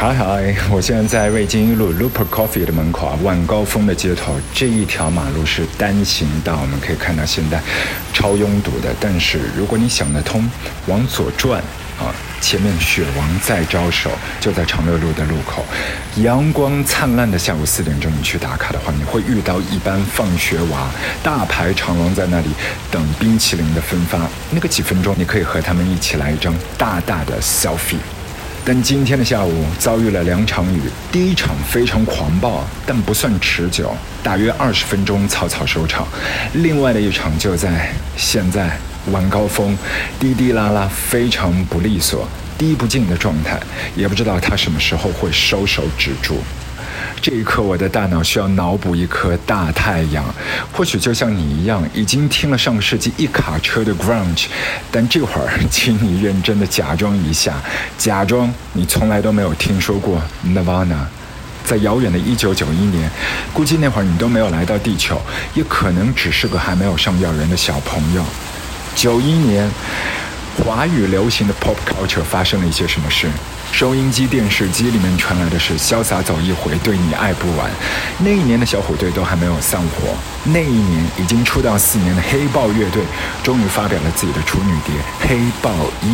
嗨嗨，我现在在瑞金一路 Looper Coffee 的门口啊，晚高峰的街头，这一条马路是单行道，我们可以看到现在超拥堵的。但是如果你想得通，往左转啊，前面雪王在招手，就在长乐路的路口。阳光灿烂的下午四点钟，你去打卡的话，你会遇到一班放学娃，大排长龙在那里等冰淇淋的分发。那个几分钟，你可以和他们一起来一张大大的 selfie。但今天的下午遭遇了两场雨，第一场非常狂暴，但不算持久，大约二十分钟草草收场。另外的一场就在现在晚高峰，滴滴拉拉，非常不利索，滴不进的状态，也不知道它什么时候会收手止住。这一刻，我的大脑需要脑补一颗大太阳。或许就像你一样，已经听了上个世纪一卡车的 grunge，但这会儿，请你认真的假装一下，假装你从来都没有听说过 Nirvana。在遥远的一九九一年，估计那会儿你都没有来到地球，也可能只是个还没有上幼儿园的小朋友。九一年，华语流行的 pop culture 发生了一些什么事？收音机、电视机里面传来的是《潇洒走一回》，对你爱不完。那一年的小虎队都还没有散伙。那一年已经出道四年的黑豹乐队，终于发表了自己的处女碟《黑豹一》。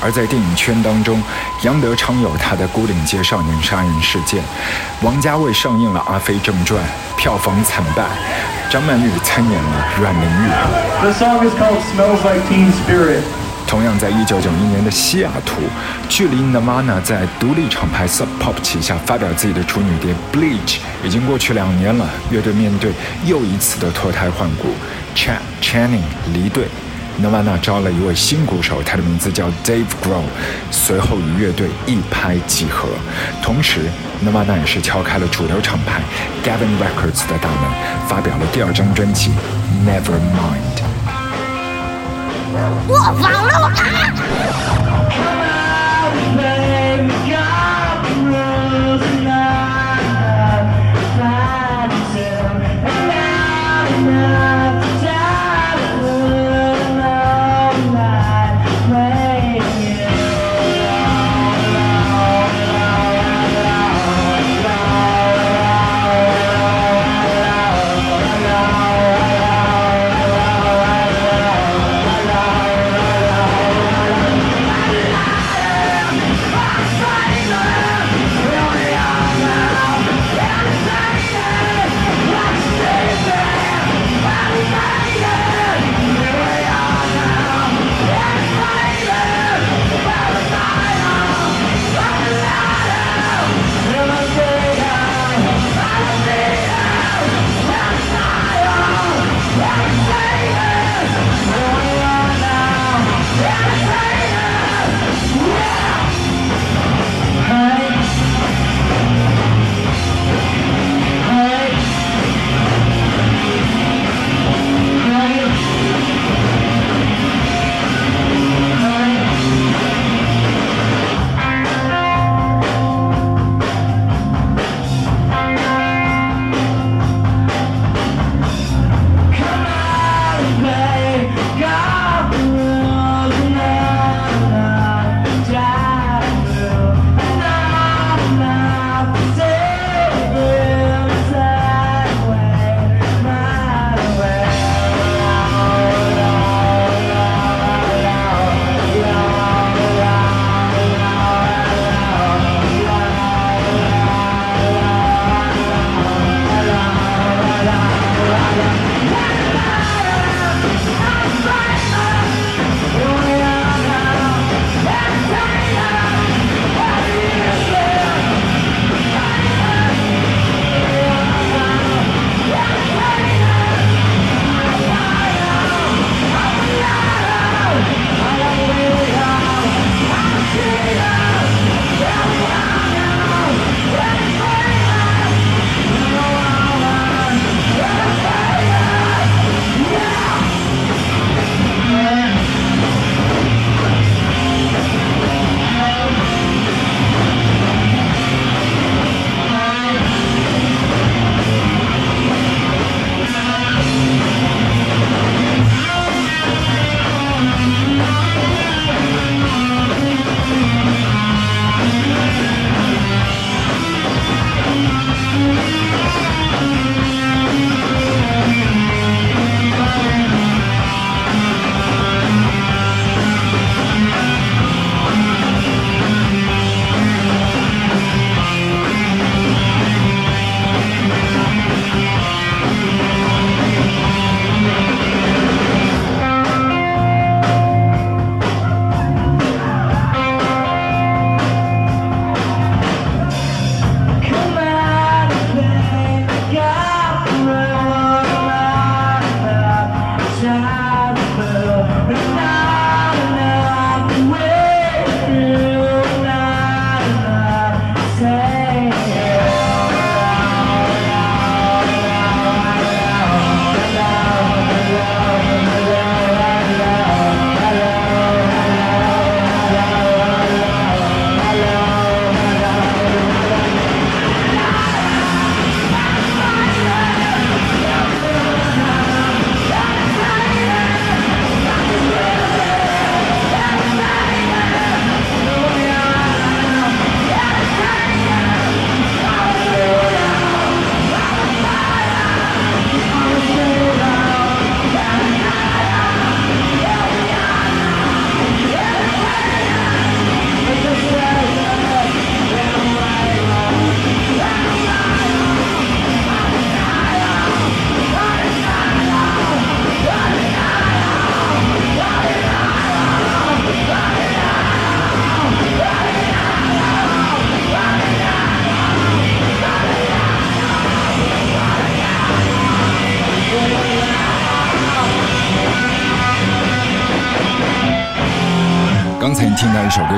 而在电影圈当中，杨德昌有他的《孤岭街少年杀人事件》，王家卫上映了《阿飞正传》，票房惨败。张曼玉参演了阮玲玉。The song is called Smells Like Teen Spirit. 同样在1991年的西雅图，距离 Nirvana 在独立厂牌 Sub Pop 旗下发表自己的处女碟《Bleach》已经过去两年了。乐队面对又一次的脱胎换骨，Chad Channing 离队，Nirvana 招了一位新鼓手，他的名字叫 Dave Grohl，随后与乐队一拍即合。同时，Nirvana 也是敲开了主流厂牌 Gavin Records 的大门，发表了第二张专辑《Nevermind》。我忘了啊！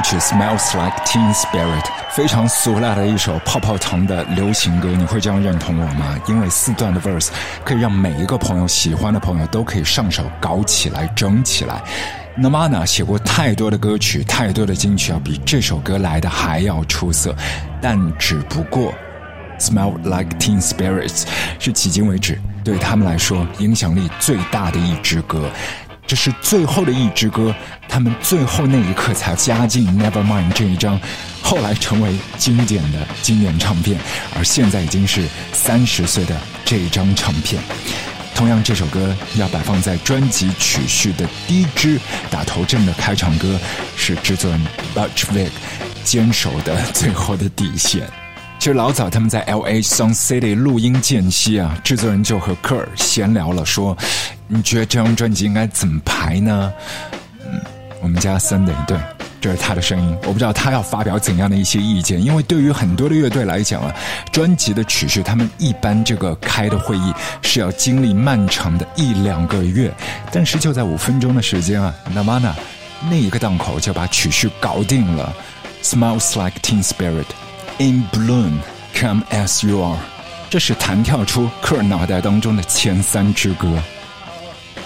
曲《Smells Like Teen Spirit》，非常俗辣的一首泡泡糖的流行歌，你会这样认同我吗？因为四段的 verse 可以让每一个朋友喜欢的朋友都可以上手搞起来、整起来。Nirvana 写过太多的歌曲，太多的金曲，要比这首歌来的还要出色，但只不过《Smells Like Teen Spirits》是迄今为止对他们来说影响力最大的一支歌。这是最后的一支歌，他们最后那一刻才加进《Nevermind》这一张，后来成为经典的经典唱片，而现在已经是三十岁的这一张唱片。同样，这首歌要摆放在专辑曲序的第一支打头阵的开场歌，是制作人 Butch Vig 坚守的最后的底线。其实老早他们在 L A Sun City 录音间隙啊，制作人就和科尔闲聊了，说：“你觉得这张专辑应该怎么排呢？”我们家 Sunday 对，这是他的声音。我不知道他要发表怎样的一些意见，因为对于很多的乐队来讲啊，专辑的曲序他们一般这个开的会议是要经历漫长的一两个月，但是就在五分钟的时间啊，Nirvana 那一个档口就把曲序搞定了，Smells Like Teen Spirit。In bloom, come as you are，这是弹跳出科尔脑袋当中的前三支歌。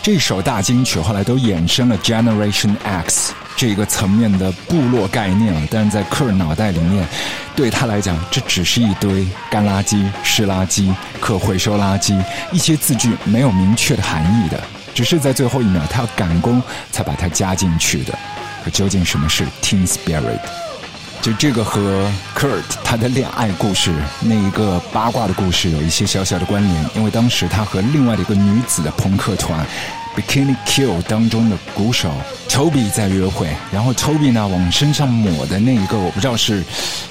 这首大金曲后来都衍生了 Generation X 这个层面的部落概念了，但是在客人脑袋里面，对他来讲，这只是一堆干垃圾、湿垃圾、可回收垃圾，一些字句没有明确的含义的，只是在最后一秒他要赶工才把它加进去的。可究竟什么是 Teen Spirit？就这个和 Kurt 他的恋爱故事那一个八卦的故事有一些小小的关联，因为当时他和另外的一个女子的朋克团 Bikini Kill 当中的鼓手 Toby 在约会，然后 Toby 呢往身上抹的那一个我不知道是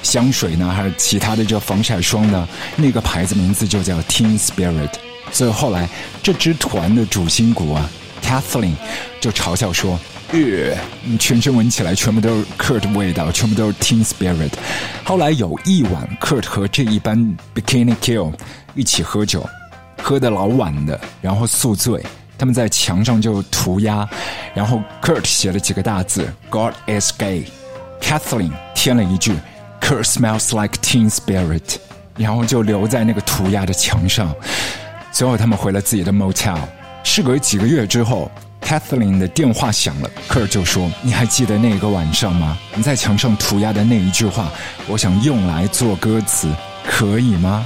香水呢还是其他的这防晒霜呢，那个牌子名字就叫 Teen Spirit，所以后来这支团的主心骨啊 Kathleen 就嘲笑说。呃，全身闻起来全部都是 Kurt 的味道，全部都是 Teen Spirit。后来有一晚，Kurt 和这一班 Bikini Kill 一起喝酒，喝的老晚的，然后宿醉，他们在墙上就涂鸦，然后 Kurt 写了几个大字 “God is gay”，Kathleen 添了一句 “Kurt smells like Teen Spirit”，然后就留在那个涂鸦的墙上。最后他们回了自己的 motel。事隔几个月之后。Kathleen 的电话响了，科尔就说：“你还记得那个晚上吗？你在墙上涂鸦的那一句话，我想用来做歌词，可以吗？”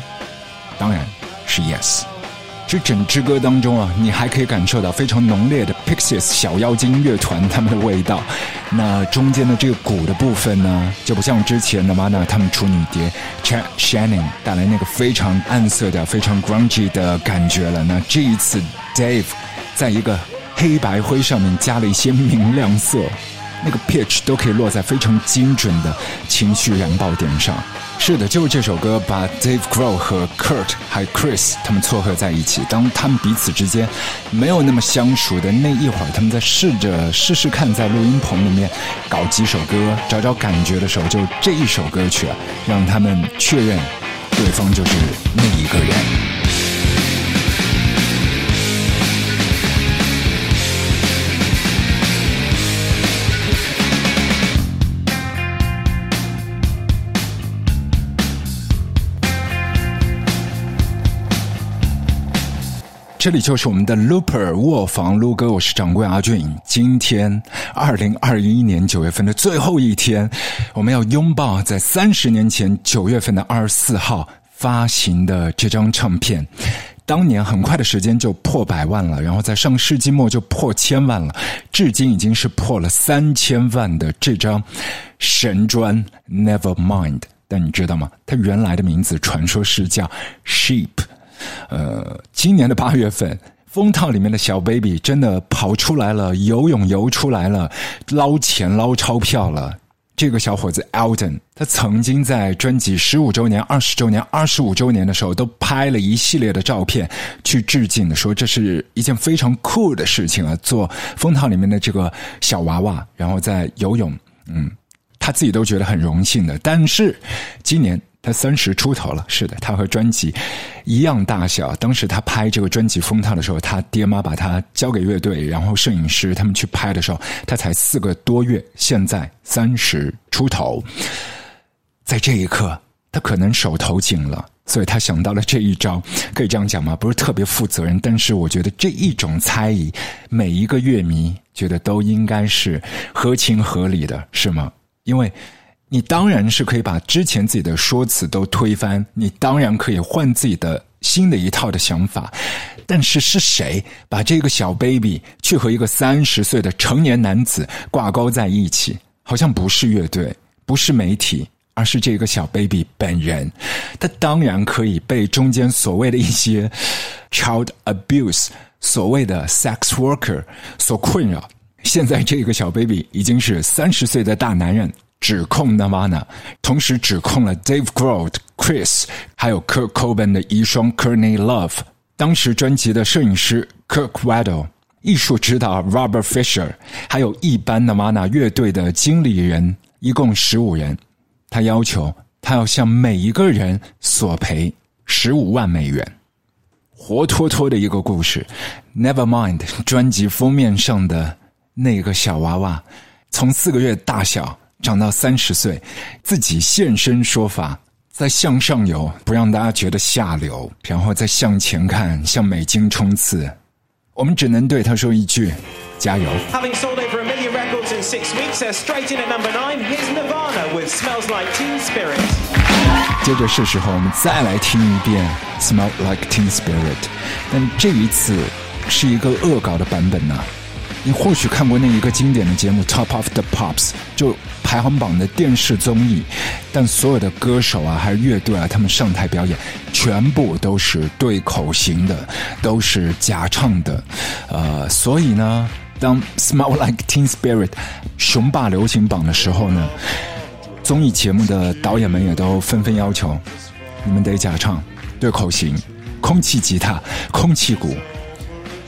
当然是 yes。这整支歌当中啊，你还可以感受到非常浓烈的 Pixies 小妖精乐团他们的味道。那中间的这个鼓的部分呢，就不像之前的 Mana 他们处女碟 Chad Shannon 带来那个非常暗色的、非常 grungy 的感觉了。那这一次 Dave 在一个黑白灰上面加了一些明亮色，那个 pitch 都可以落在非常精准的情绪燃爆点上。是的，就是这首歌把 Dave Grohl 和 Kurt 还有 Chris 他们撮合在一起。当他们彼此之间没有那么相熟的那一会儿，他们在试着试试看，在录音棚里面搞几首歌，找找感觉的时候，就这一首歌曲，让他们确认对方就是那一个人。这里就是我们的 Looper 卧房撸歌，我是掌柜阿俊。今天二零二一年九月份的最后一天，我们要拥抱在三十年前九月份的二十四号发行的这张唱片。当年很快的时间就破百万了，然后在上世纪末就破千万了，至今已经是破了三千万的这张神专 Nevermind。但你知道吗？它原来的名字传说是叫 Sheep。呃，今年的八月份，封套里面的小 baby 真的跑出来了，游泳游出来了，捞钱捞钞票了。这个小伙子 Alden，他曾经在专辑十五周年、二十周年、二十五周年的时候，都拍了一系列的照片去致敬的，说这是一件非常酷的事情啊！做封套里面的这个小娃娃，然后在游泳，嗯，他自己都觉得很荣幸的。但是今年。他三十出头了，是的，他和专辑一样大小。当时他拍这个专辑封套的时候，他爹妈把他交给乐队，然后摄影师他们去拍的时候，他才四个多月。现在三十出头，在这一刻，他可能手头紧了，所以他想到了这一招。可以这样讲吗？不是特别负责任，但是我觉得这一种猜疑，每一个乐迷觉得都应该是合情合理的，是吗？因为。你当然是可以把之前自己的说辞都推翻，你当然可以换自己的新的一套的想法，但是是谁把这个小 baby 去和一个三十岁的成年男子挂钩在一起？好像不是乐队，不是媒体，而是这个小 baby 本人。他当然可以被中间所谓的一些 child abuse、所谓的 sex worker 所困扰。现在这个小 baby 已经是三十岁的大男人。指控 Nirvana，同时指控了 Dave Grohl、Chris 还有 Kurt Cobain 的遗孀 k u r t n e y Love，当时专辑的摄影师 Kirk Weddle。艺术指导 Robert Fisher，还有一般的 Mana 乐队的经理人，一共十五人。他要求他要向每一个人索赔十五万美元，活脱脱的一个故事。Nevermind 专辑封面上的那个小娃娃，从四个月大小长到三十岁，自己现身说法，在向上游，不让大家觉得下流，然后再向前看，向美金冲刺。我们只能对他说一句：加油。接着是时候，我们再来听一遍《Smell Like Teen Spirit》，但这一次是一个恶搞的版本呢。你或许看过那一个经典的节目《Top of the Pops》，就排行榜的电视综艺，但所有的歌手啊，还有乐队啊，他们上台表演，全部都是对口型的，都是假唱的，呃，所以呢，当《Smell Like Teen Spirit》雄霸流行榜的时候呢，综艺节目的导演们也都纷纷要求，你们得假唱，对口型，空气吉他，空气鼓，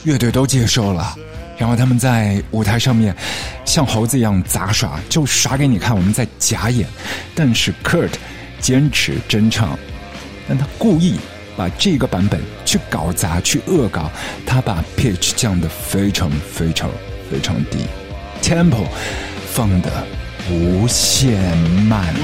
乐队都接受了。然后他们在舞台上面像猴子一样杂耍，就耍给你看，我们在假演。但是 Kurt 坚持真唱，但他故意把这个版本去搞砸、去恶搞，他把 pitch 降得非常非常非常低，tempo 放的无限慢。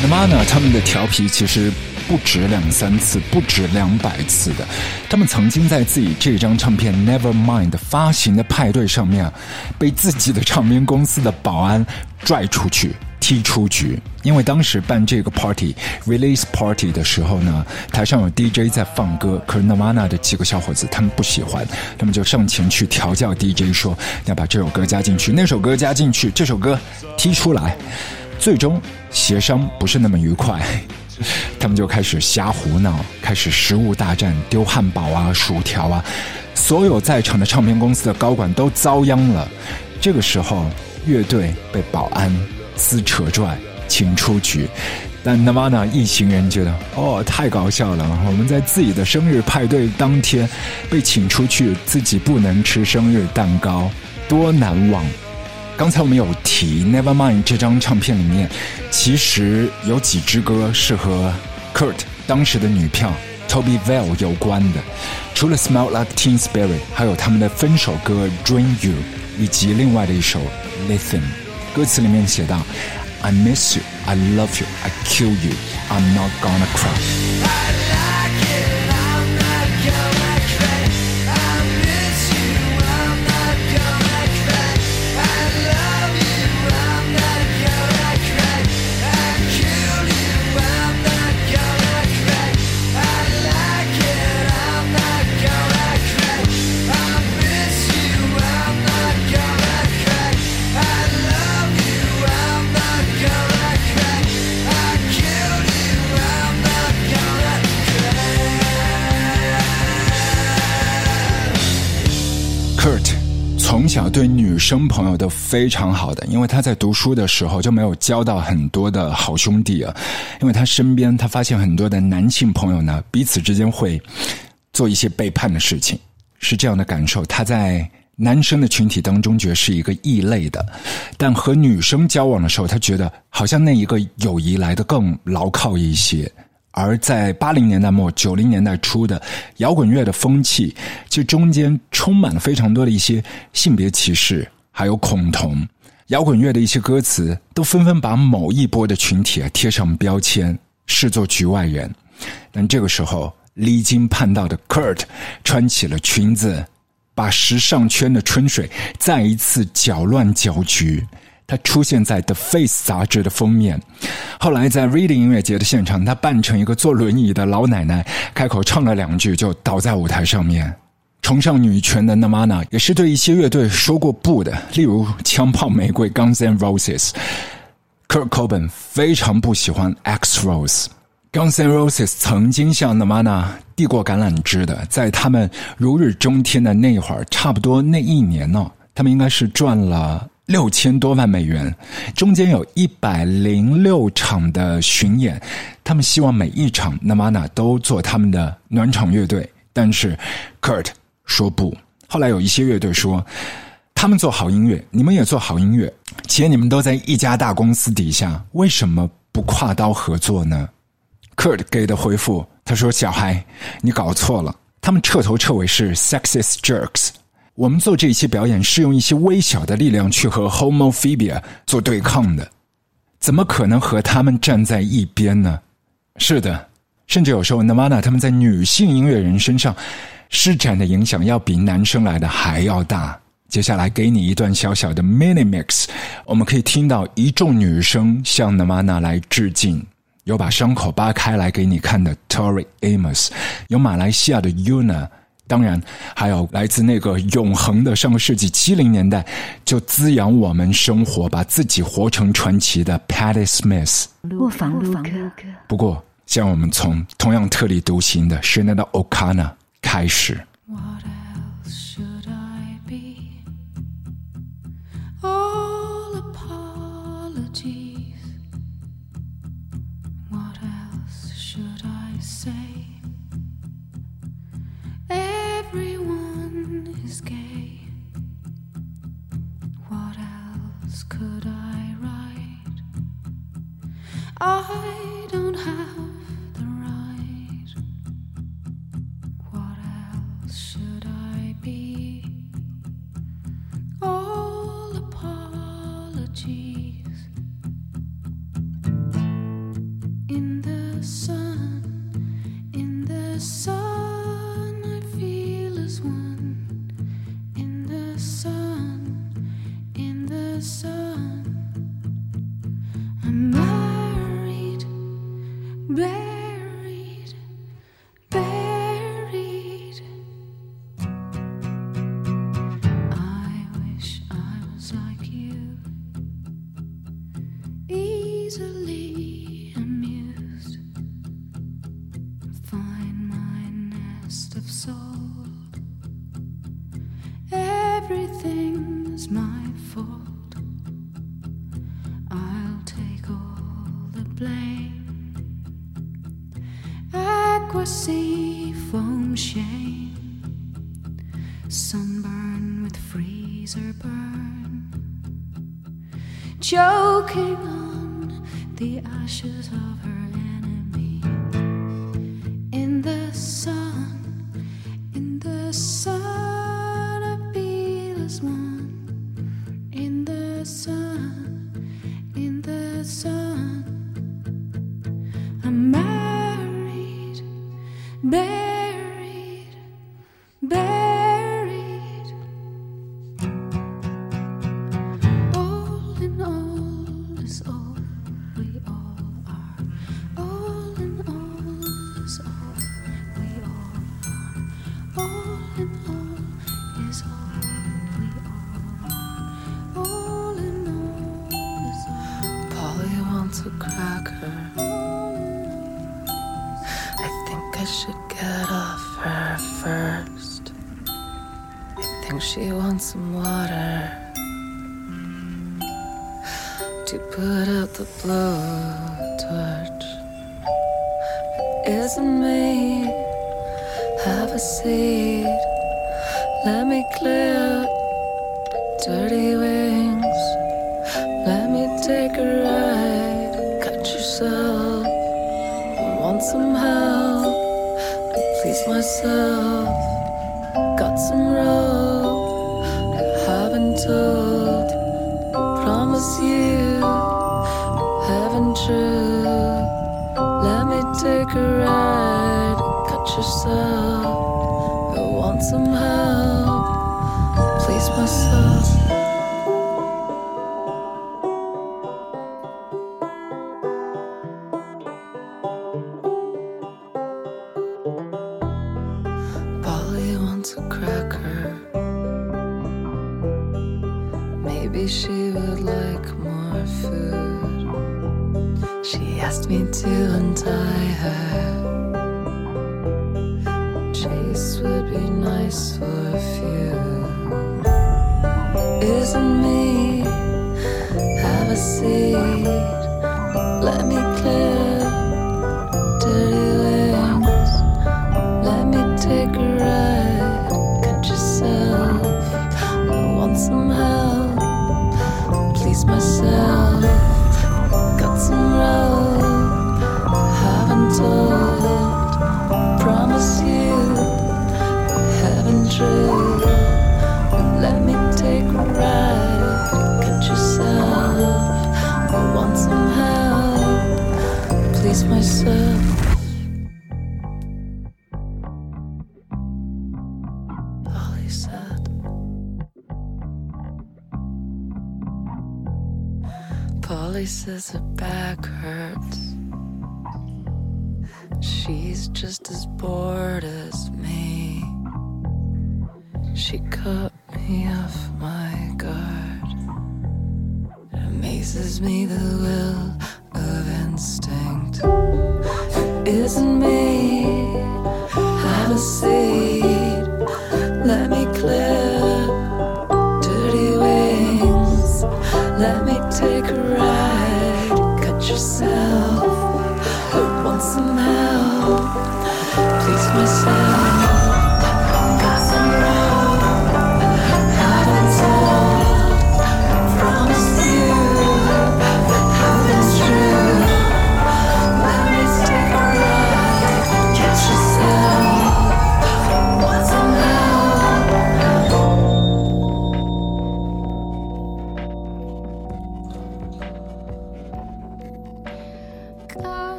那么呢？他们的调皮其实不止两三次，不止两百次的。他们曾经在自己这张唱片《Nevermind》发行的派对上面，被自己的唱片公司的保安拽出去。踢出局，因为当时办这个 party release party 的时候呢，台上有 DJ 在放歌，可是 Nirvana 的几个小伙子他们不喜欢，他们就上前去调教 DJ 说要把这首歌加进去，那首歌加进去，这首歌踢出来，最终协商不是那么愉快，他们就开始瞎胡闹，开始食物大战，丢汉堡啊、薯条啊，所有在场的唱片公司的高管都遭殃了。这个时候，乐队被保安。撕扯拽，请出局。但 Nirvana 一行人觉得，哦，太搞笑了！我们在自己的生日派对当天被请出去，自己不能吃生日蛋糕，多难忘。刚才我们有提 Nevermind 这张唱片里面，其实有几支歌是和 Kurt 当时的女票 Toby Vale 有关的。除了 Smell Like Teen Spirit，还有他们的分手歌 Dream You，以及另外的一首 Listen。歌词里面写道：“I miss you, I love you, I kill you, I'm not gonna cry。” 对女生朋友都非常好的，因为他在读书的时候就没有交到很多的好兄弟啊。因为他身边，他发现很多的男性朋友呢，彼此之间会做一些背叛的事情，是这样的感受。他在男生的群体当中觉得是一个异类的，但和女生交往的时候，他觉得好像那一个友谊来的更牢靠一些。而在八零年代末九零年代初的摇滚乐的风气，这中间充满了非常多的一些性别歧视，还有恐同。摇滚乐的一些歌词都纷纷把某一波的群体啊贴上标签，视作局外人。但这个时候，离经叛道的 Kurt 穿起了裙子，把时尚圈的春水再一次搅乱搅局。他出现在《The Face》杂志的封面，后来在 Reading 音乐节的现场，他扮成一个坐轮椅的老奶奶，开口唱了两句就倒在舞台上面。崇尚女权的 Namana 也是对一些乐队说过不的，例如枪炮玫瑰 Guns N' Roses。Kurt Cobain 非常不喜欢 X Rose。Guns N' Roses 曾经向 Namana 递过橄榄枝的，在他们如日中天的那会儿，差不多那一年呢，他们应该是赚了。六千多万美元，中间有一百零六场的巡演，他们希望每一场 Nirvana 都做他们的暖场乐队，但是 Kurt 说不。后来有一些乐队说，他们做好音乐，你们也做好音乐，且你们都在一家大公司底下，为什么不跨刀合作呢？Kurt 给的回复，他说：“小孩，你搞错了，他们彻头彻尾是 sexist jerks。”我们做这些表演是用一些微小的力量去和 homophobia 做对抗的，怎么可能和他们站在一边呢？是的，甚至有时候 Nirvana 他们在女性音乐人身上施展的影响要比男生来的还要大。接下来给你一段小小的 mini mix，我们可以听到一众女生向 Nirvana 来致敬，有把伤口扒开来给你看的 Tori Amos，有马来西亚的 Una。当然，还有来自那个永恒的上个世纪七零年代就滋养我们生活、把自己活成传奇的 Patti Smith。不过，让我们从同样特立独行的 s h a n a O'Connor 开始。I choking on the ashes of her found some help to please myself. Got some rope I haven't told. Promise you, heaven true. Let me take a ride. Cut yourself. I want some help. Please myself.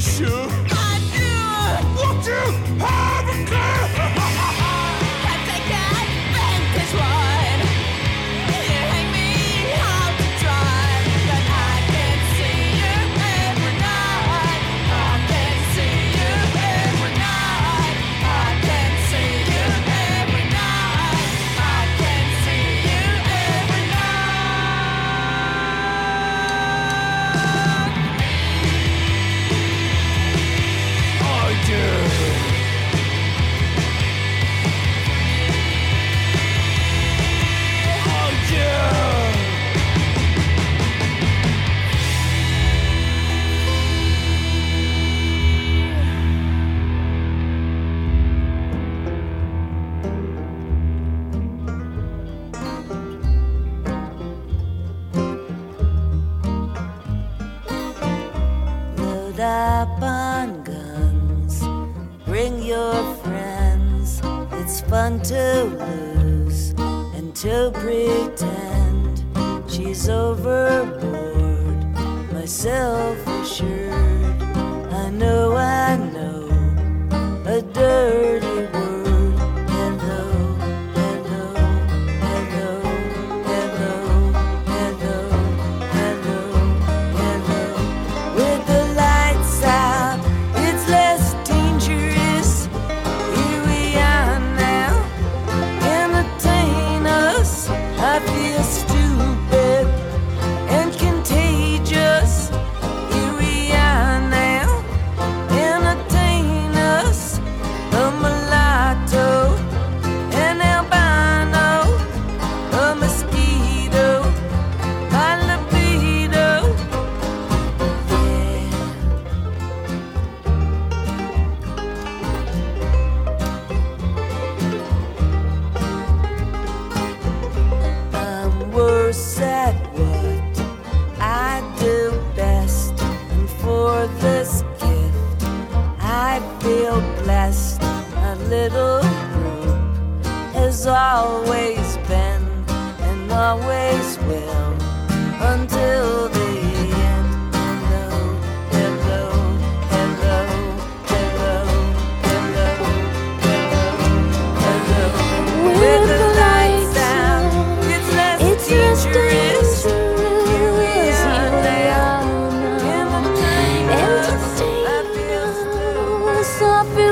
Pretty sure what you have a clue?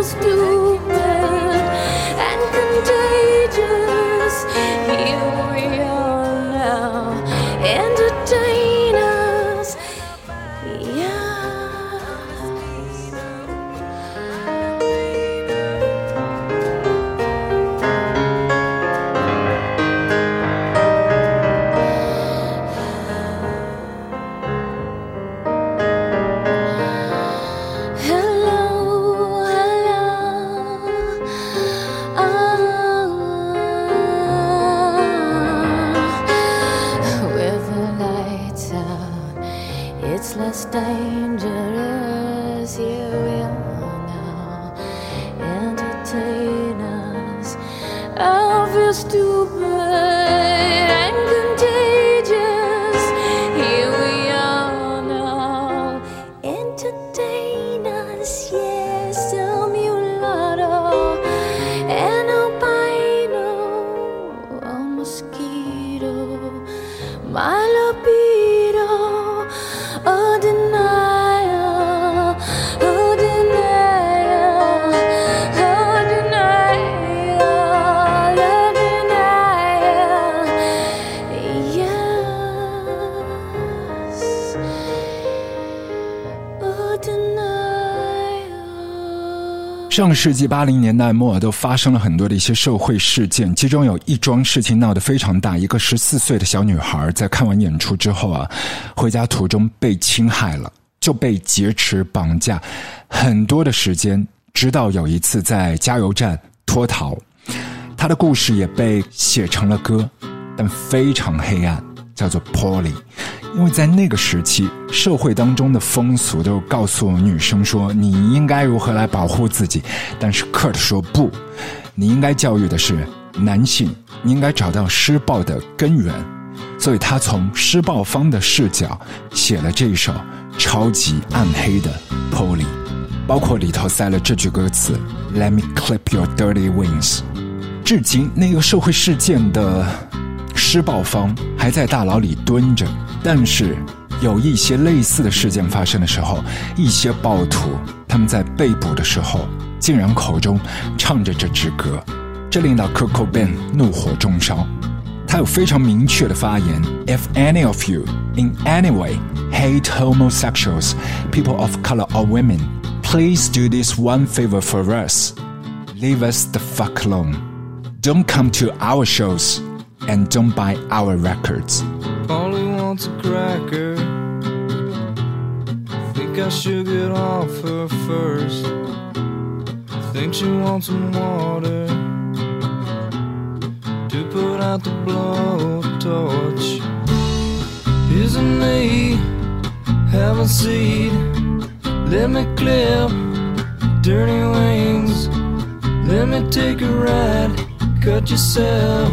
still 上世纪八零年代末都发生了很多的一些社会事件，其中有一桩事情闹得非常大。一个十四岁的小女孩在看完演出之后啊，回家途中被侵害了，就被劫持绑架很多的时间，直到有一次在加油站脱逃。她的故事也被写成了歌，但非常黑暗，叫做《Polly》。因为在那个时期，社会当中的风俗都告诉女生说你应该如何来保护自己，但是 Kurt 说不，你应该教育的是男性，你应该找到施暴的根源，所以他从施暴方的视角写了这一首超级暗黑的《Polly》，包括里头塞了这句歌词：“Let me clip your dirty wings。”至今，那个社会事件的施暴方还在大牢里蹲着，但是有一些类似的事件发生的时候，一些暴徒他们在被捕的时候，竟然口中唱着这支歌，这令到 coco ban 怒火中烧。他有非常明确的发言：If any of you in any way hate homosexuals, people of color or women, please do this one favor for us. Leave us the fuck alone. Don't come to our shows and don't buy our records. Polly wants a cracker. Think I should get off her first. Think she wants some water to put out the blowtorch. Isn't me have a seed? Let me clip dirty wings. Let me take a ride. Cut yourself.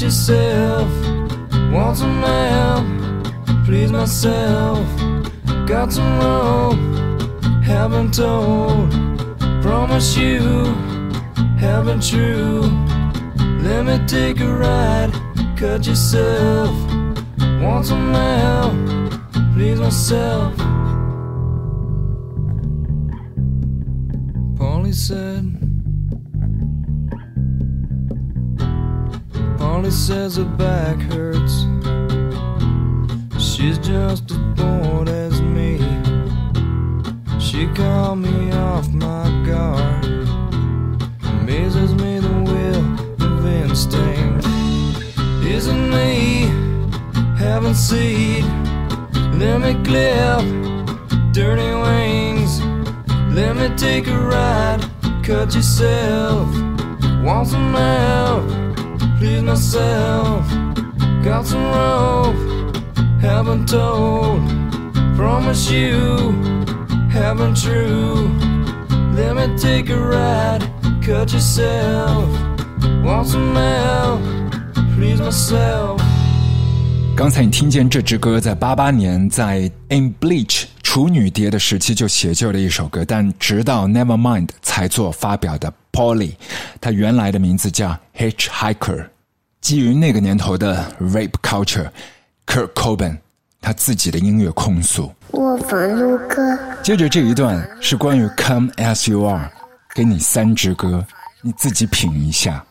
Yourself. Want some help? Please myself. Got some rope haven't told. Promise you, haven't true. Let me take a ride, cut yourself. Want some help, please myself. Polly said. Polly says her back hurts. She's just as bored as me. She called me off my guard. Amazes me the will of instinct. Isn't me having seed? Let me clip dirty wings. Let me take a ride. Cut yourself. Want some help? Please myself. Got some rope. Haven't told. Promise you haven't true. Let me take a ride, cut yourself. Want some help, please myself. 刚才你听见这支歌，在八八年在 In Bleach 处女碟的时期就写就了一首歌，但直到 Nevermind 才做发表的 Polly，他原来的名字叫 Hitchhiker。基于那个年头的 rape culture，Kurt Cobain 他自己的音乐控诉。卧房录歌。接着这一段是关于 Come as you are，给你三支歌，你自己品一下。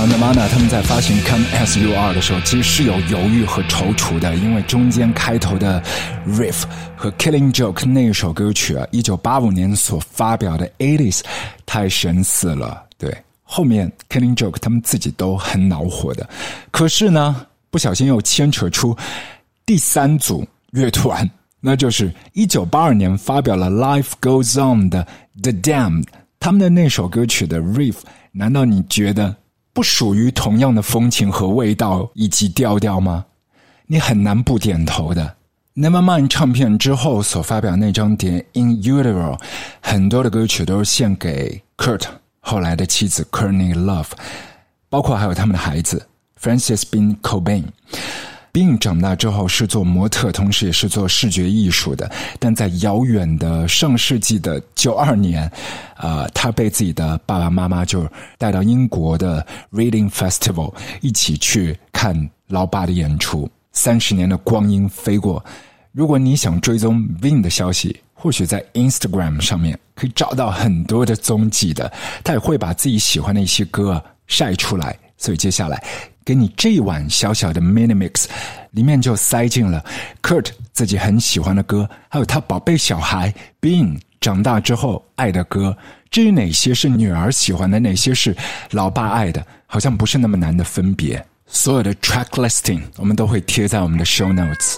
最早的 Mana 他们在发行 Come As You Are 的时候，其实是有犹豫和踌躇的，因为中间开头的 riff 和 Killing Joke 那一首歌曲啊，一九八五年所发表的 Aids 太神似了，对，后面 Killing Joke 他们自己都很恼火的，可是呢，不小心又牵扯出第三组乐团，那就是一九八二年发表了《Life Goes On》的 The Damn 他们的那首歌曲的 riff，难道你觉得不属于同样的风情和味道以及调调吗？你很难不点头的。Nevermind 唱片之后所发表那张碟《In Utero》，很多的歌曲都是献给 Kurt 后来的妻子 Courtney Love，包括还有他们的孩子 Francis Bean Cobain。Bean 长大之后是做模特，同时也是做视觉艺术的。但在遥远的上世纪的九二年，啊、他被自己的爸爸妈妈就带到英国的 Reading Festival 一起去看老爸的演出。三十年的光阴飞过，如果你想追踪 Vin 的消息，或许在 Instagram 上面可以找到很多的踪迹的。他也会把自己喜欢的一些歌晒出来。所以接下来给你这一碗小小的 mini mix，里面就塞进了 Kurt 自己很喜欢的歌，还有他宝贝小孩 Bean 长大之后爱的歌。至于哪些是女儿喜欢的，哪些是老爸爱的，好像不是那么难的分别。所有的 track listing 我们都会贴在我们的 show notes。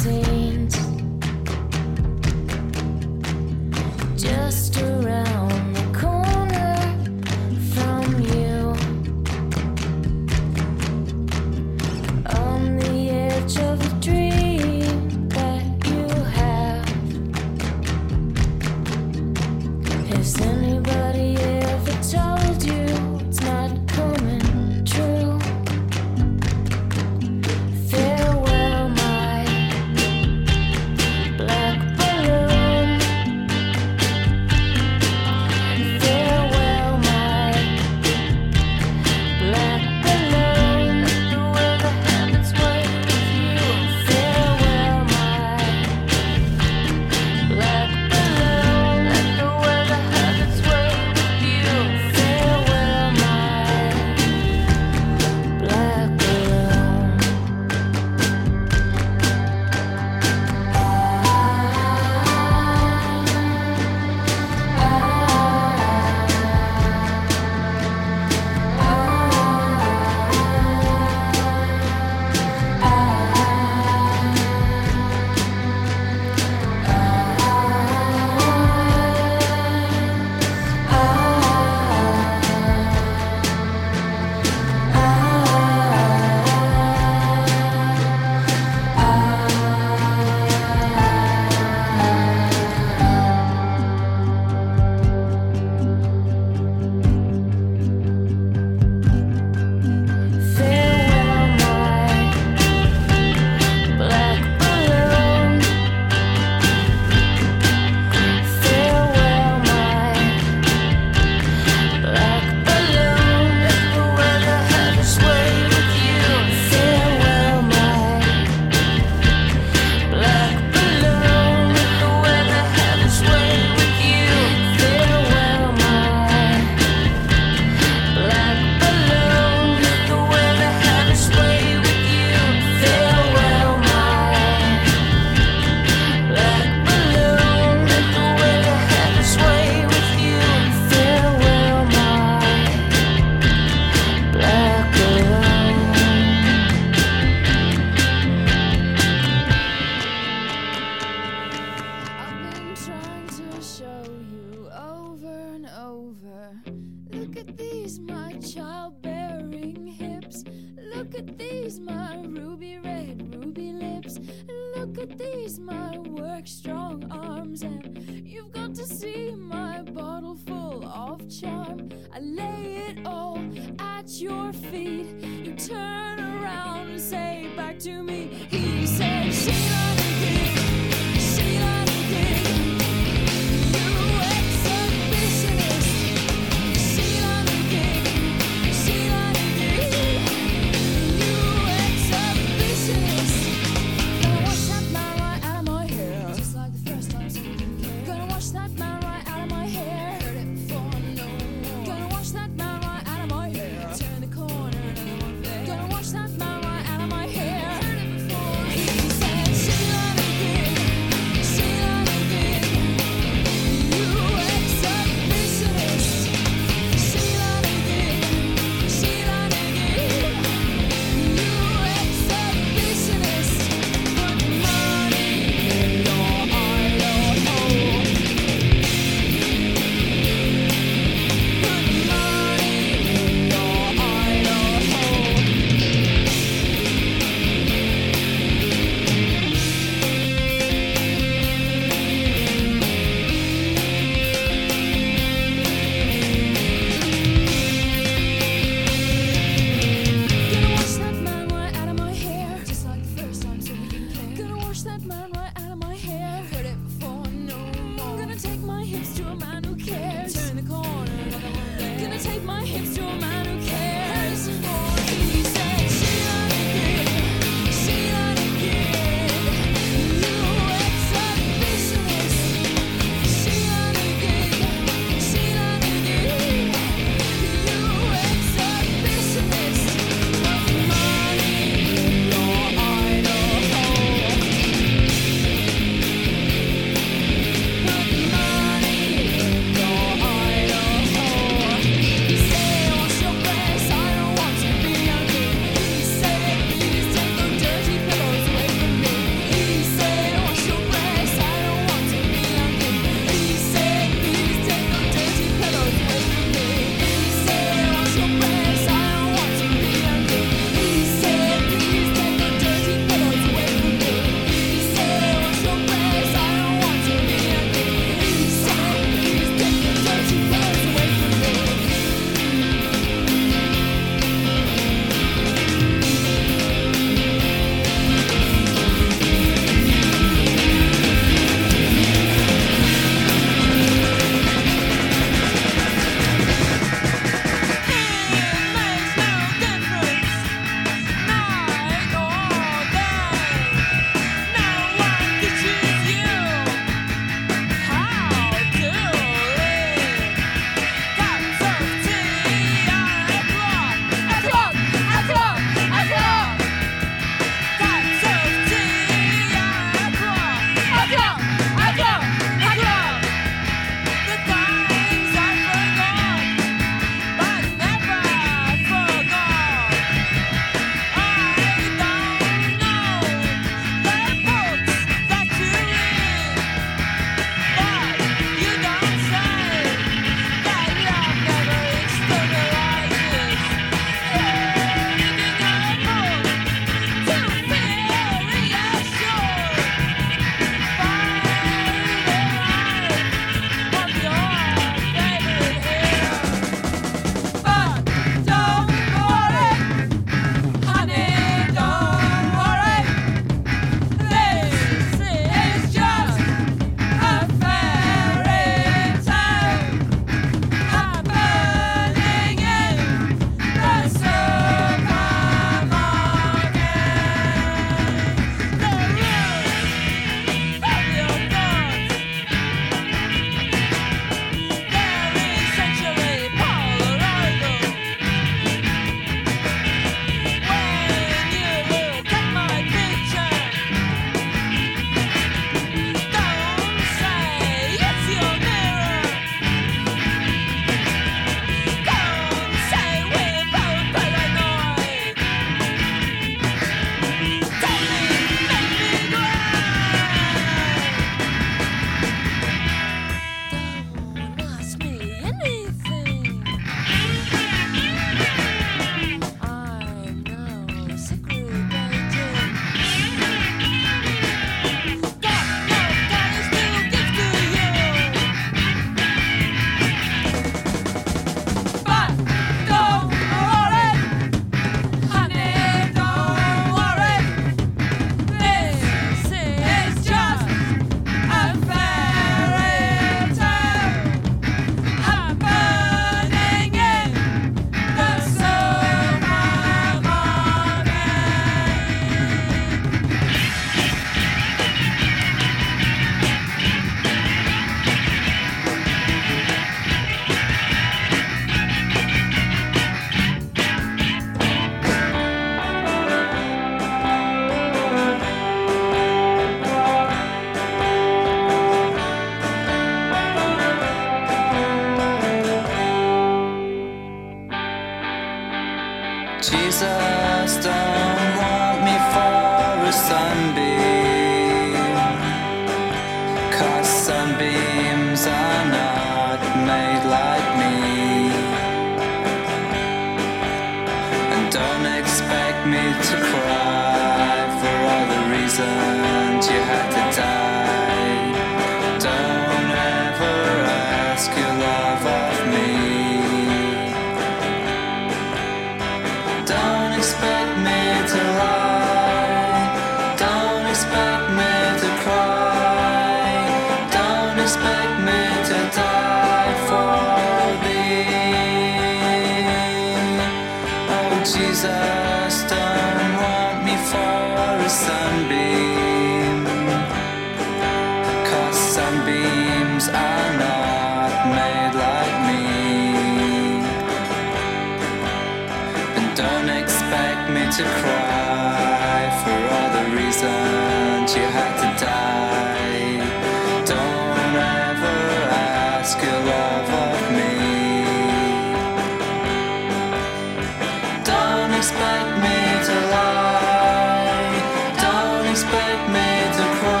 Expect me to cry.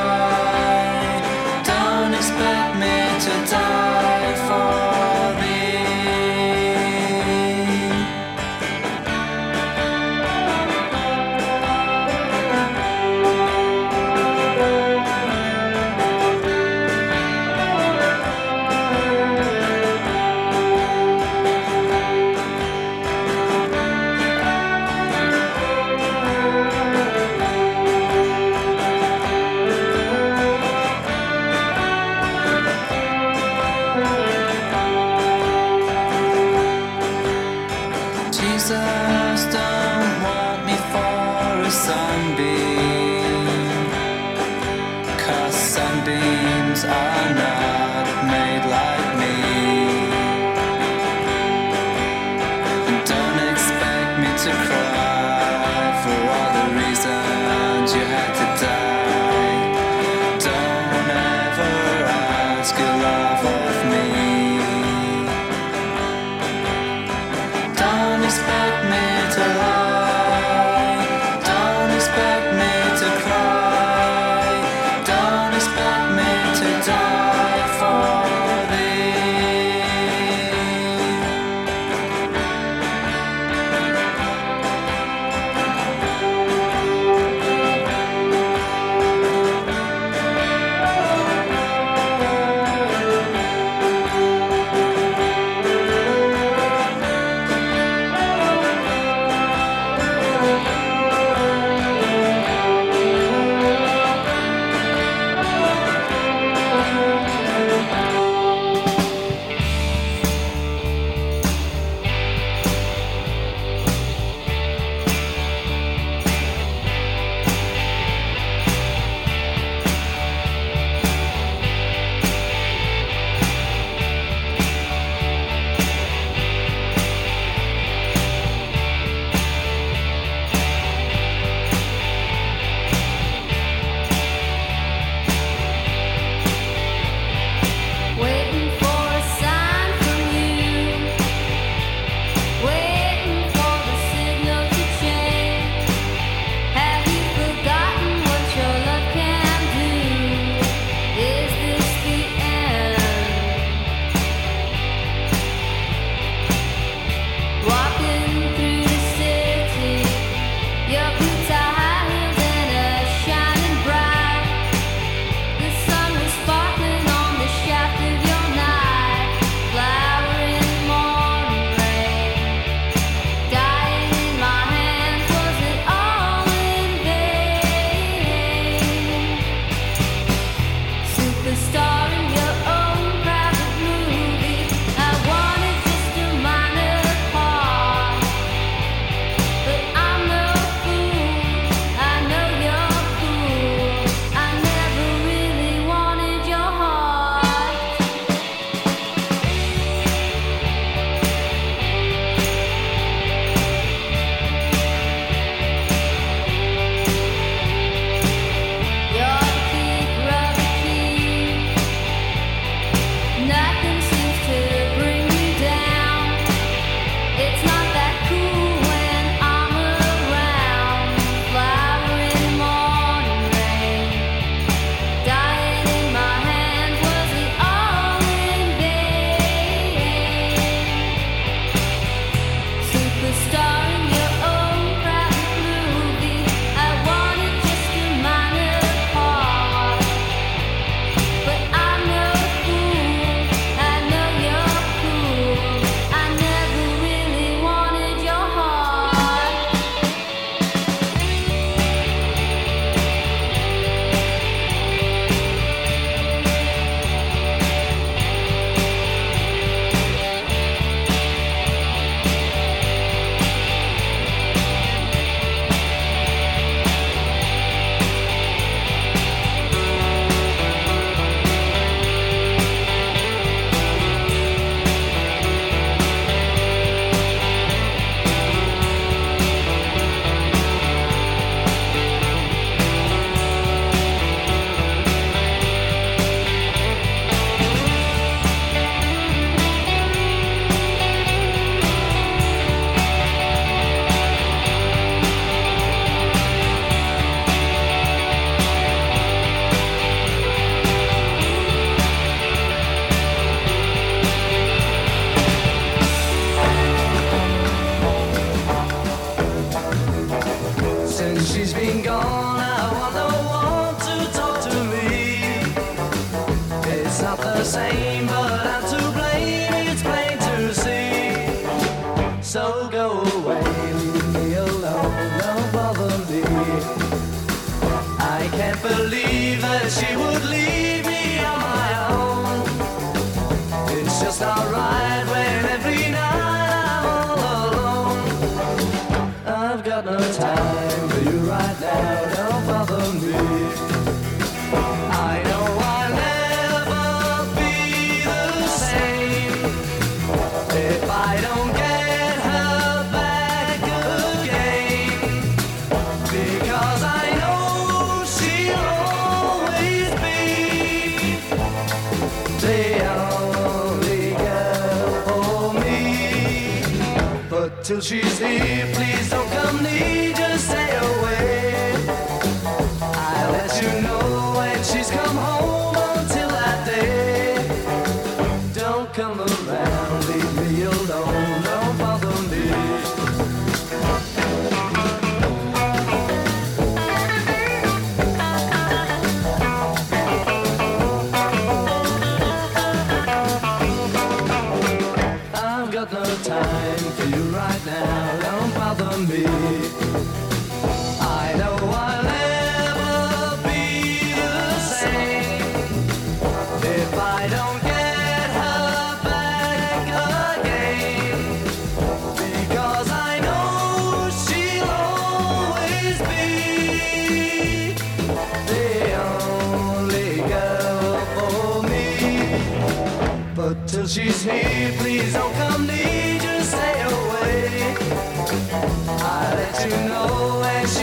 till she's here. Please don't come near.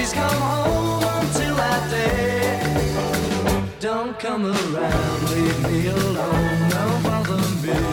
please come home until that day. Don't come around, leave me alone, don't bother me.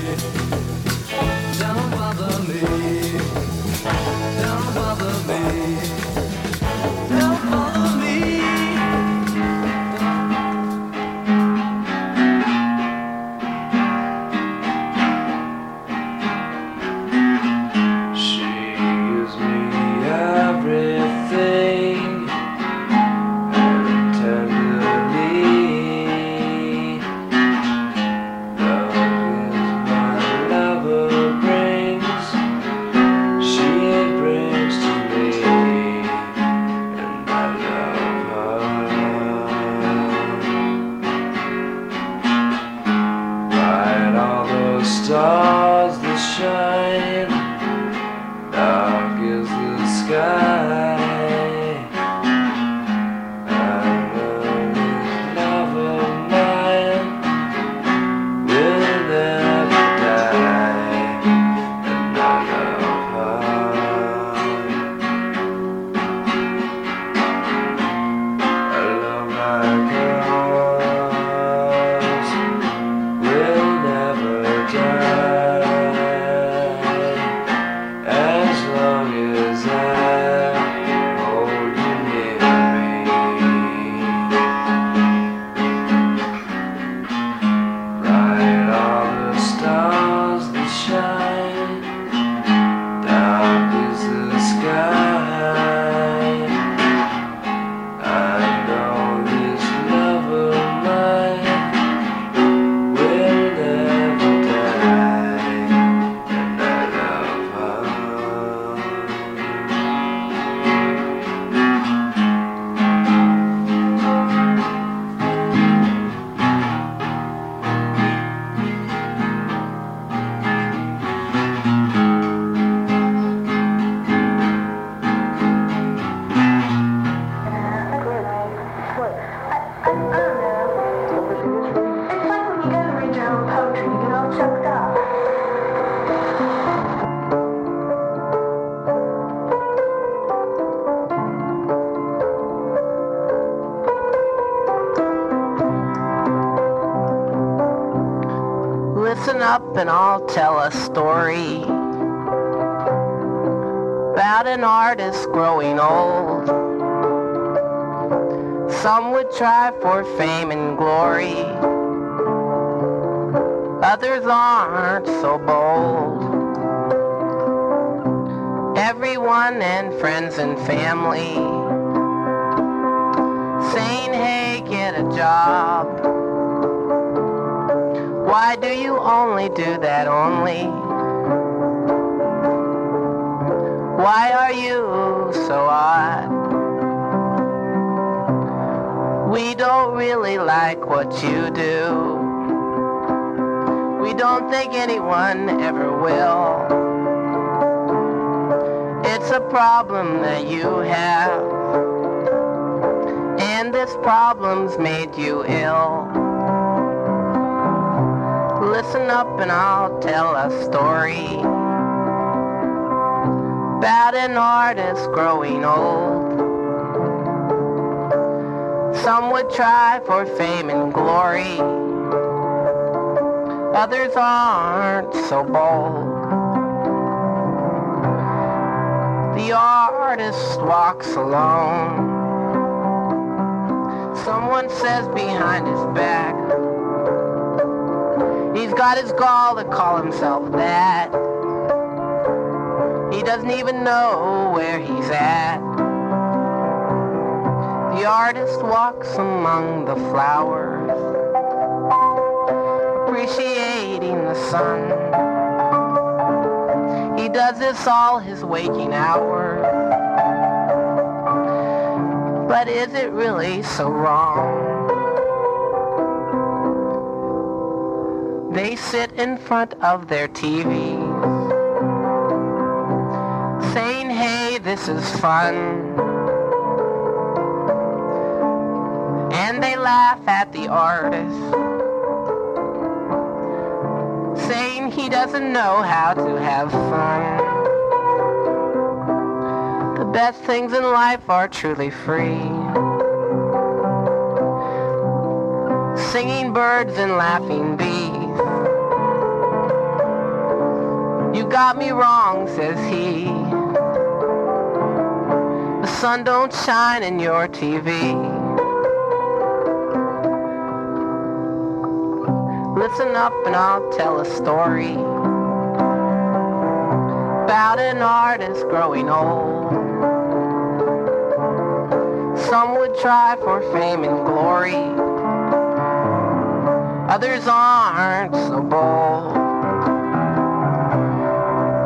a story about an artist growing old. Some would try for fame and glory. Others aren't so bold. Everyone and friends and family saying, hey, get a job. Why do you only do that on really like what you do. We don't think anyone ever will. It's a problem that you have. And this problem's made you ill. Listen up and I'll tell a story about an artist growing old. Some would try for fame and glory. Others aren't so bold. The artist walks alone. Someone says behind his back, he's got his gall to call himself that. He doesn't even know where he's at. The artist walks among the flowers, appreciating the sun. He does this all his waking hours. But is it really so wrong? They sit in front of their TVs, saying, hey, this is fun. Laugh at the artist, saying he doesn't know how to have fun. The best things in life are truly free. Singing birds and laughing bees. You got me wrong, says he. The sun don't shine in your TV. Listen up and I'll tell a story about an artist growing old. Some would try for fame and glory. Others aren't so bold.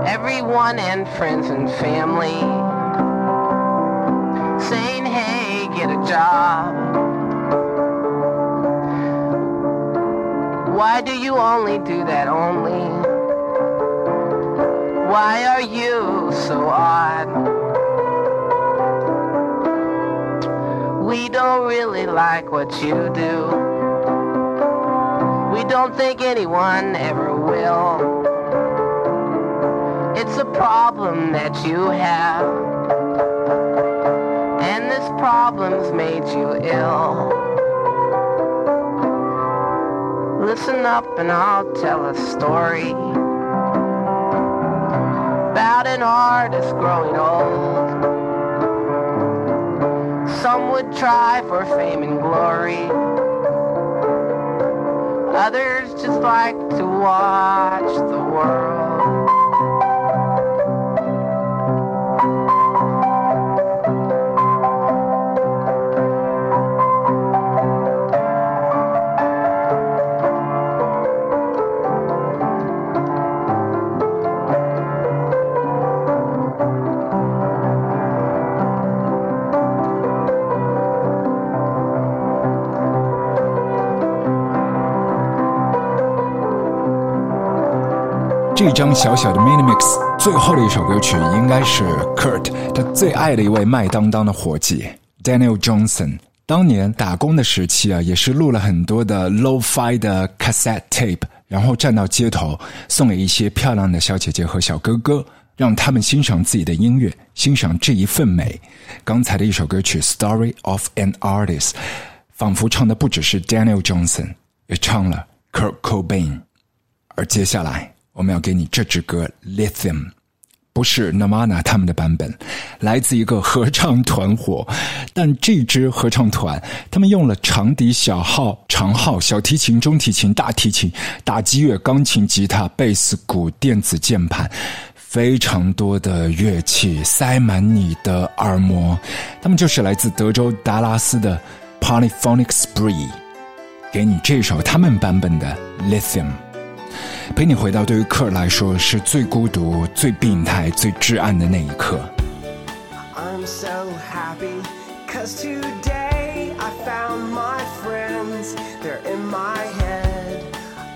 Everyone and friends and family saying, hey, get a job. Why do you only do that only? Why are you so odd? We don't really like what you do. We don't think anyone ever will. It's a problem that you have. And this problem's made you ill. Listen up and I'll tell a story about an artist growing old. Some would try for fame and glory. Others just like to watch the 一张小小的 mini mix 最后的一首歌曲，应该是 Kurt 他最爱的一位麦当当的伙计 Daniel Johnson。当年打工的时期啊，也是录了很多的 lofi 的 cassette tape，然后站到街头送给一些漂亮的小姐姐和小哥哥，让他们欣赏自己的音乐，欣赏这一份美。刚才的一首歌曲《Story of an Artist》，仿佛唱的不只是 Daniel Johnson，也唱了 Kurt Cobain。而接下来。我们要给你这支歌《Lithium》，不是 Nirvana 他们的版本，来自一个合唱团伙。但这支合唱团，他们用了长笛、小号、长号、小提琴、中提琴、大提琴、打击乐、钢琴、吉他、贝斯、鼓、电子键盘，非常多的乐器塞满你的耳膜。他们就是来自德州达拉斯的 Polyphonic Spree，给你这首他们版本的 Lithium，陪你回到对于克尔来说是最孤独、最病态、最至暗的那一刻。 I'm so happy, cause today I found my friends. They're in my head.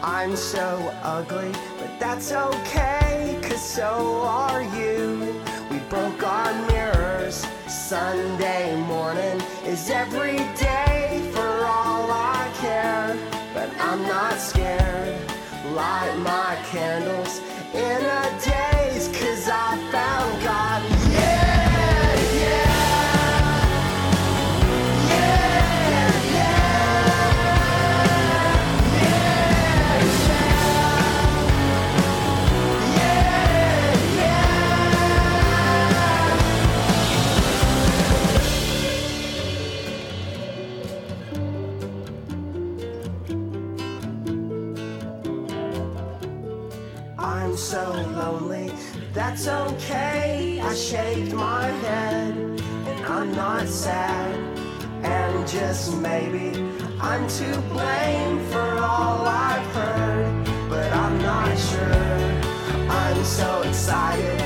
I'm so ugly, but that's okay, cause so are you. We broke our mirrors. Sunday morning is every day Light my candles in a daze, cause I found so lonely, that's okay. I shake my head, and I'm not sad. And just maybe I'm to blame for all I've heard, but I'm not sure. I'm so excited,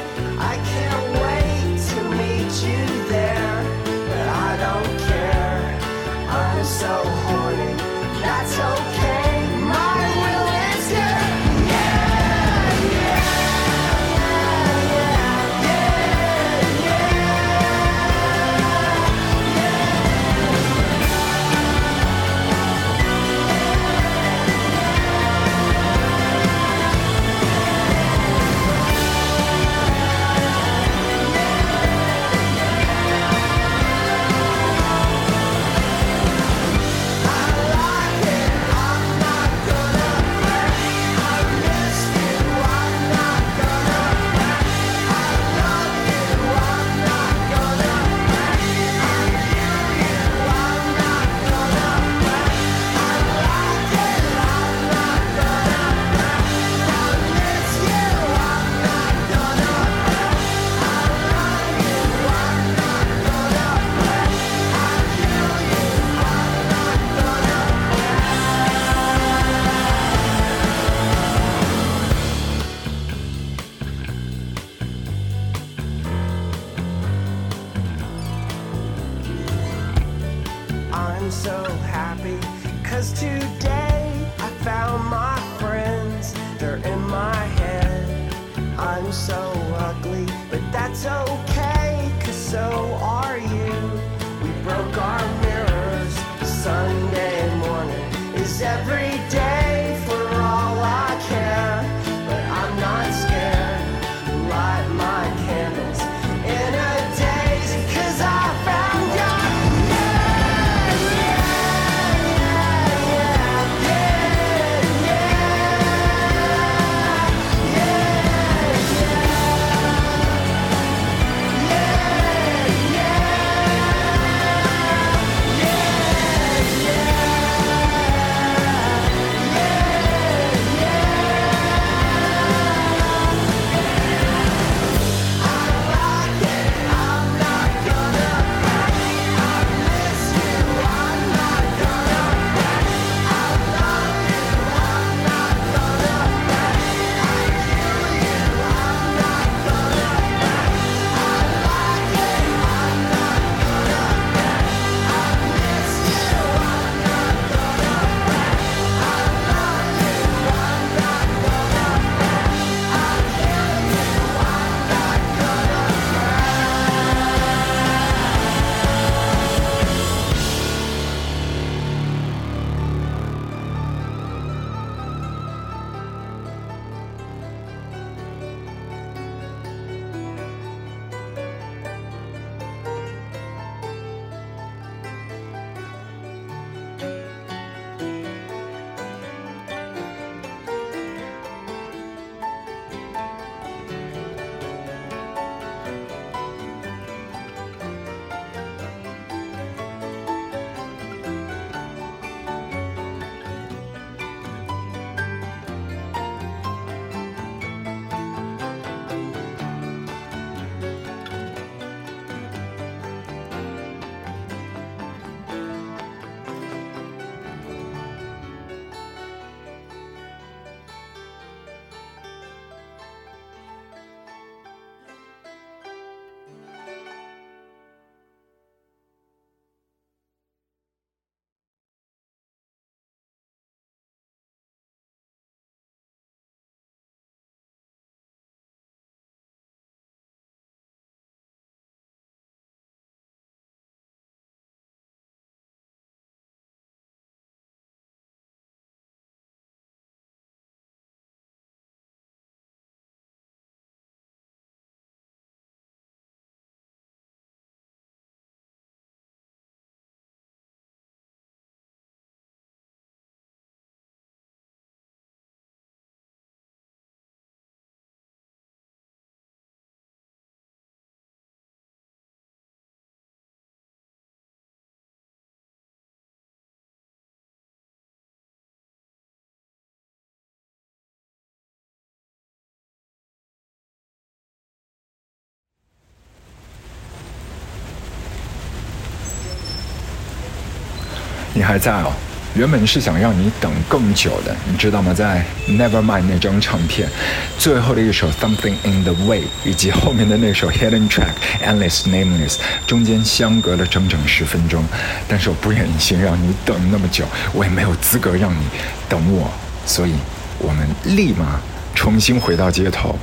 你还在哦。原本是想让你等更久的，你知道吗？在 Nevermind 那张唱片最后的一首 Something in the Way，以及后面的那首 Hidden Track Endless Nameless，中间相隔了整整十分钟。但是我不忍心让你等那么久，我也没有资格让你等我，所以我们立马重新回到街头，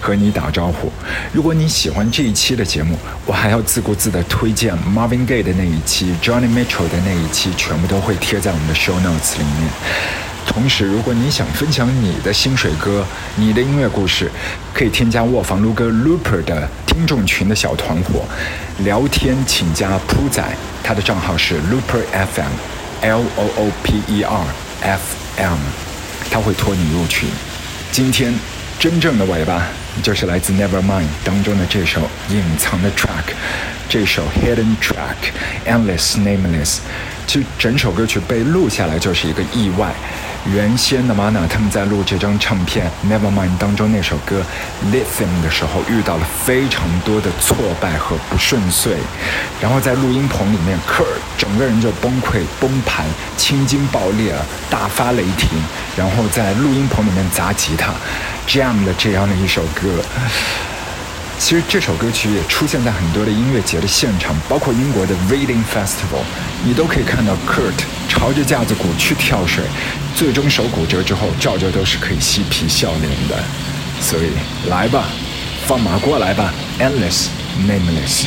和你打招呼。如果你喜欢这一期的节目，我还要自顾自的推荐 Marvin Gaye 的那一期、Johnny Mitchell 的那一期，全部都会贴在我们的 show notes 里面。同时，如果你想分享你的薪水歌、你的音乐故事，可以添加卧房撸哥 Looper 的听众群的小团伙，聊天请加铺仔，他的账号是 Looper FM，L O O P E R F M，他会拖你入群。今天真正的尾巴就是来自 Nevermind 当中的这首隐藏的 track，这首 Hidden Track Endless Nameless。其实整首歌曲被录下来就是一个意外。原先的 Mana 他们在录这张唱片 Nevermind 当中那首歌 Lithium 的时候，遇到了非常多的挫败和不顺遂，然后在录音棚里面，Kurt 整个人就崩溃崩盘，青筋爆裂，大发雷霆，然后在录音棚里面砸吉他，jam 的这样的一首歌。其实这首歌曲也出现在很多的音乐节的现场，包括英国的 Reading Festival，你都可以看到 Kurt 朝着架子鼓去跳水，最终手骨折之后，照旧都是可以嬉皮笑脸的。所以来吧，放马过来吧，Endless Nameless。